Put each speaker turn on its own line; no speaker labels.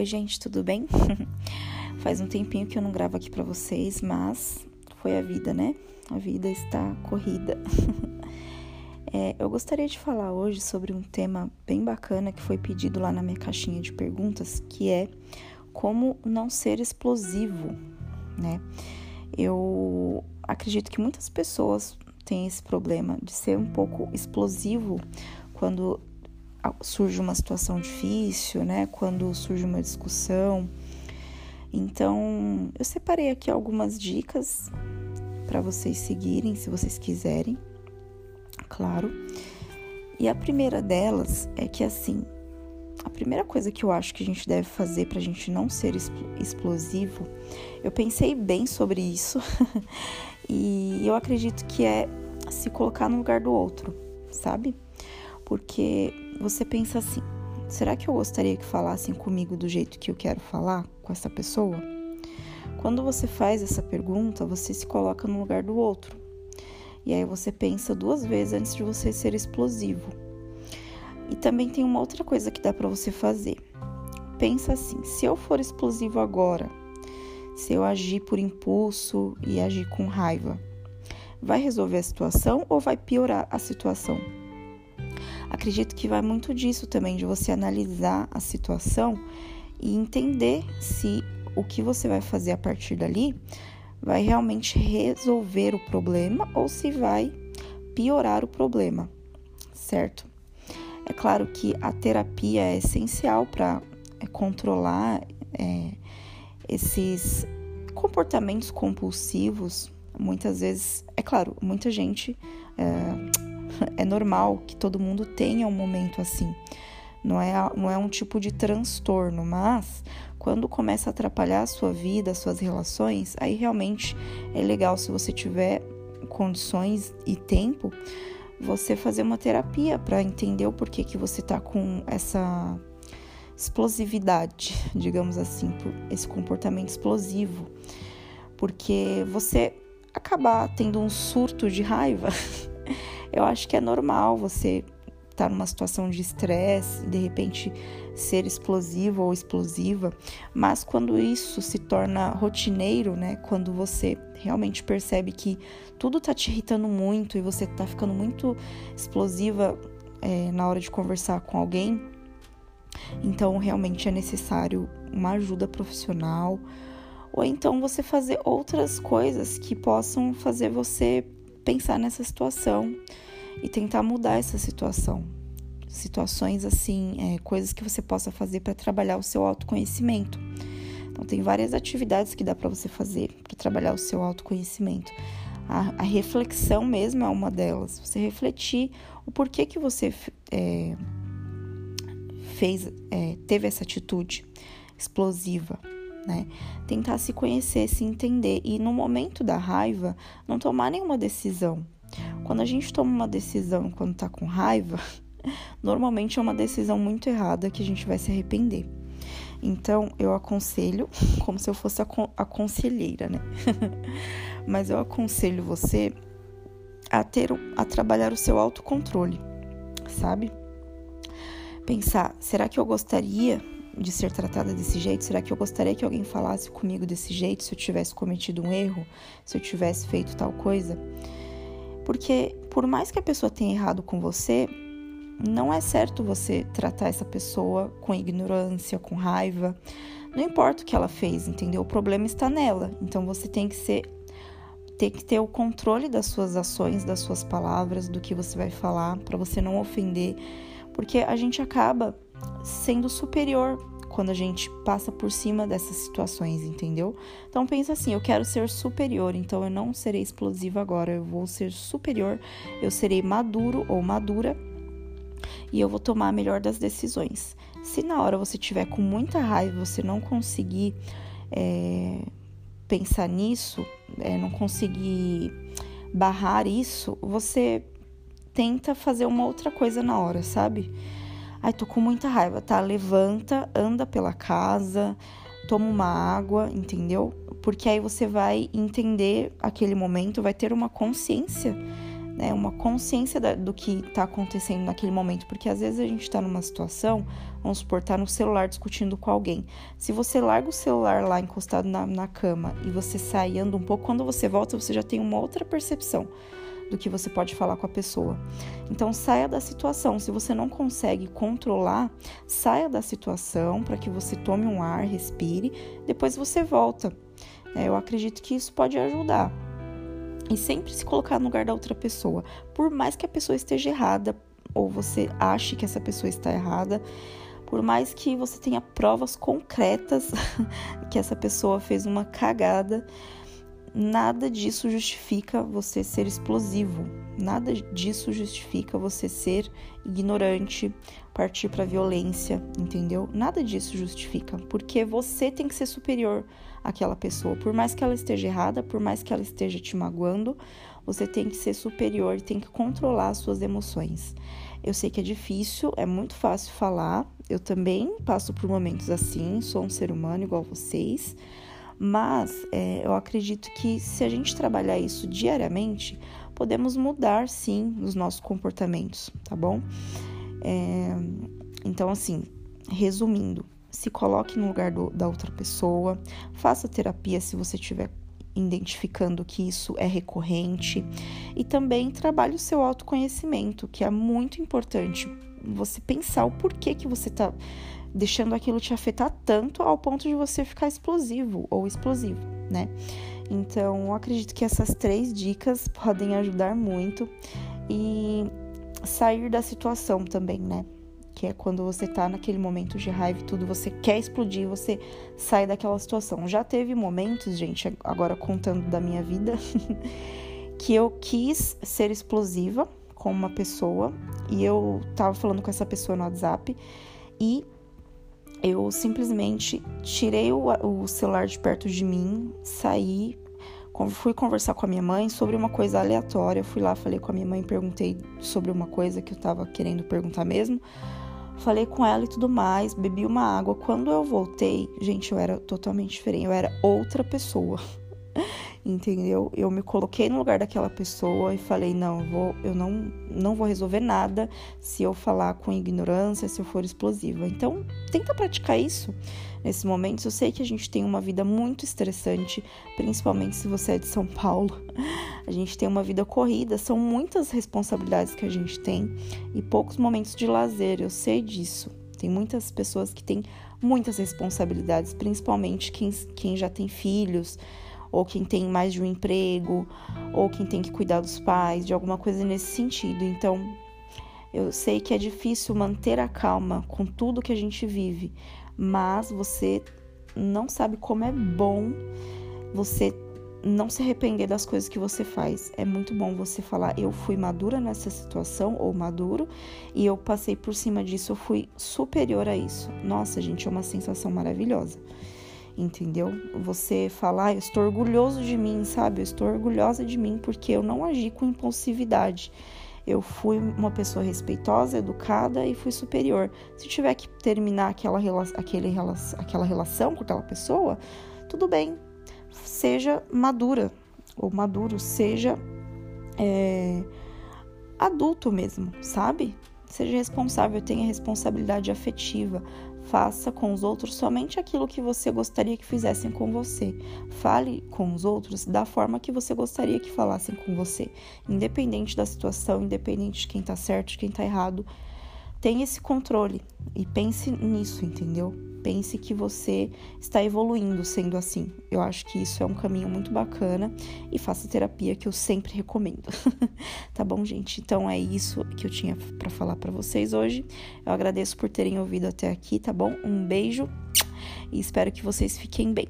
Oi, gente, tudo bem? Faz um tempinho que eu não gravo aqui para vocês, mas foi a vida, né? A vida está corrida. é, eu gostaria de falar hoje sobre um tema bem bacana que foi pedido lá na minha caixinha de perguntas, que é como não ser explosivo, né? Eu acredito que muitas pessoas têm esse problema de ser um pouco explosivo quando surge uma situação difícil, né? Quando surge uma discussão. Então, eu separei aqui algumas dicas para vocês seguirem, se vocês quiserem, claro. E a primeira delas é que assim, a primeira coisa que eu acho que a gente deve fazer para a gente não ser explosivo, eu pensei bem sobre isso e eu acredito que é se colocar no lugar do outro, sabe? Porque você pensa assim: será que eu gostaria que falassem comigo do jeito que eu quero falar com essa pessoa? Quando você faz essa pergunta, você se coloca no lugar do outro. E aí você pensa duas vezes antes de você ser explosivo. E também tem uma outra coisa que dá para você fazer. Pensa assim: se eu for explosivo agora, se eu agir por impulso e agir com raiva, vai resolver a situação ou vai piorar a situação? Acredito que vai muito disso também, de você analisar a situação e entender se o que você vai fazer a partir dali vai realmente resolver o problema ou se vai piorar o problema, certo? É claro que a terapia é essencial para é, controlar é, esses comportamentos compulsivos. Muitas vezes, é claro, muita gente é, é normal que todo mundo tenha um momento assim. Não é, não é um tipo de transtorno, mas quando começa a atrapalhar a sua vida, as suas relações, aí realmente é legal se você tiver condições e tempo, você fazer uma terapia para entender o porquê que você tá com essa explosividade, digamos assim, esse comportamento explosivo. Porque você acabar tendo um surto de raiva Eu acho que é normal você estar tá numa situação de estresse, de repente ser explosivo ou explosiva, mas quando isso se torna rotineiro, né, quando você realmente percebe que tudo tá te irritando muito e você tá ficando muito explosiva é, na hora de conversar com alguém, então realmente é necessário uma ajuda profissional ou então você fazer outras coisas que possam fazer você pensar nessa situação e tentar mudar essa situação. Situações assim, é, coisas que você possa fazer para trabalhar o seu autoconhecimento. Então, tem várias atividades que dá para você fazer para trabalhar o seu autoconhecimento. A, a, reflexão mesmo é uma delas. Você refletir o porquê que você é, fez, é, teve essa atitude explosiva, né? Tentar se conhecer, se entender e no momento da raiva não tomar nenhuma decisão. Quando a gente toma uma decisão quando tá com raiva, normalmente é uma decisão muito errada que a gente vai se arrepender. Então, eu aconselho, como se eu fosse a, a conselheira, né? Mas eu aconselho você a ter a trabalhar o seu autocontrole, sabe? Pensar, será que eu gostaria de ser tratada desse jeito? Será que eu gostaria que alguém falasse comigo desse jeito se eu tivesse cometido um erro, se eu tivesse feito tal coisa? Porque por mais que a pessoa tenha errado com você, não é certo você tratar essa pessoa com ignorância, com raiva. Não importa o que ela fez, entendeu? O problema está nela. Então você tem que ser ter que ter o controle das suas ações, das suas palavras, do que você vai falar, para você não ofender, porque a gente acaba sendo superior quando a gente passa por cima dessas situações, entendeu? Então pensa assim, eu quero ser superior, então eu não serei explosiva agora, eu vou ser superior, eu serei maduro ou madura e eu vou tomar a melhor das decisões. Se na hora você tiver com muita raiva, você não conseguir é, pensar nisso, é, não conseguir barrar isso, você tenta fazer uma outra coisa na hora, sabe? Ai, tô com muita raiva, tá? Levanta, anda pela casa, toma uma água, entendeu? Porque aí você vai entender aquele momento, vai ter uma consciência né, uma consciência da, do que está acontecendo naquele momento, porque às vezes a gente está numa situação, vamos supor, tá no celular discutindo com alguém. Se você larga o celular lá encostado na, na cama e você sai anda um pouco, quando você volta, você já tem uma outra percepção do que você pode falar com a pessoa. Então saia da situação. Se você não consegue controlar, saia da situação para que você tome um ar, respire, depois você volta. É, eu acredito que isso pode ajudar. E sempre se colocar no lugar da outra pessoa. Por mais que a pessoa esteja errada, ou você ache que essa pessoa está errada, por mais que você tenha provas concretas que essa pessoa fez uma cagada, nada disso justifica você ser explosivo. Nada disso justifica você ser ignorante, partir para violência, entendeu? Nada disso justifica, porque você tem que ser superior aquela pessoa. Por mais que ela esteja errada, por mais que ela esteja te magoando, você tem que ser superior e tem que controlar as suas emoções. Eu sei que é difícil, é muito fácil falar. Eu também passo por momentos assim, sou um ser humano igual vocês. Mas é, eu acredito que se a gente trabalhar isso diariamente, podemos mudar sim os nossos comportamentos, tá bom? É, então, assim, resumindo, se coloque no lugar do, da outra pessoa, faça terapia se você estiver identificando que isso é recorrente e também trabalhe o seu autoconhecimento, que é muito importante. Você pensar o porquê que você está deixando aquilo te afetar tanto ao ponto de você ficar explosivo ou explosivo, né? Então, eu acredito que essas três dicas podem ajudar muito e sair da situação também, né? que é quando você tá naquele momento de raiva e tudo, você quer explodir, você sai daquela situação. Já teve momentos, gente, agora contando da minha vida, que eu quis ser explosiva com uma pessoa e eu tava falando com essa pessoa no WhatsApp e eu simplesmente tirei o, o celular de perto de mim, saí, fui conversar com a minha mãe sobre uma coisa aleatória. Fui lá, falei com a minha mãe, perguntei sobre uma coisa que eu tava querendo perguntar mesmo. Falei com ela e tudo mais, bebi uma água. Quando eu voltei, gente, eu era totalmente diferente, eu era outra pessoa. Entendeu? Eu me coloquei no lugar daquela pessoa e falei: "Não, vou, eu não não vou resolver nada se eu falar com ignorância, se eu for explosiva". Então, tenta praticar isso nesses momentos. Eu sei que a gente tem uma vida muito estressante, principalmente se você é de São Paulo. A gente tem uma vida corrida, são muitas responsabilidades que a gente tem e poucos momentos de lazer. Eu sei disso. Tem muitas pessoas que têm muitas responsabilidades, principalmente quem, quem já tem filhos, ou quem tem mais de um emprego, ou quem tem que cuidar dos pais, de alguma coisa nesse sentido. Então, eu sei que é difícil manter a calma com tudo que a gente vive, mas você não sabe como é bom você não se arrepender das coisas que você faz. É muito bom você falar, eu fui madura nessa situação ou maduro e eu passei por cima disso, eu fui superior a isso. Nossa, gente, é uma sensação maravilhosa. Entendeu? Você falar, ah, eu estou orgulhoso de mim, sabe? Eu estou orgulhosa de mim porque eu não agi com impulsividade eu fui uma pessoa respeitosa, educada e fui superior. Se tiver que terminar aquela, aquele, aquela relação com aquela pessoa, tudo bem. Seja madura ou maduro, seja é, adulto mesmo, sabe? Seja responsável, tenha responsabilidade afetiva. Faça com os outros somente aquilo que você gostaria que fizessem com você. Fale com os outros da forma que você gostaria que falassem com você, independente da situação, independente de quem tá certo, de quem tá errado. Tenha esse controle e pense nisso, entendeu? pense que você está evoluindo sendo assim. Eu acho que isso é um caminho muito bacana e faça terapia que eu sempre recomendo. tá bom, gente? Então é isso que eu tinha para falar para vocês hoje. Eu agradeço por terem ouvido até aqui, tá bom? Um beijo e espero que vocês fiquem bem.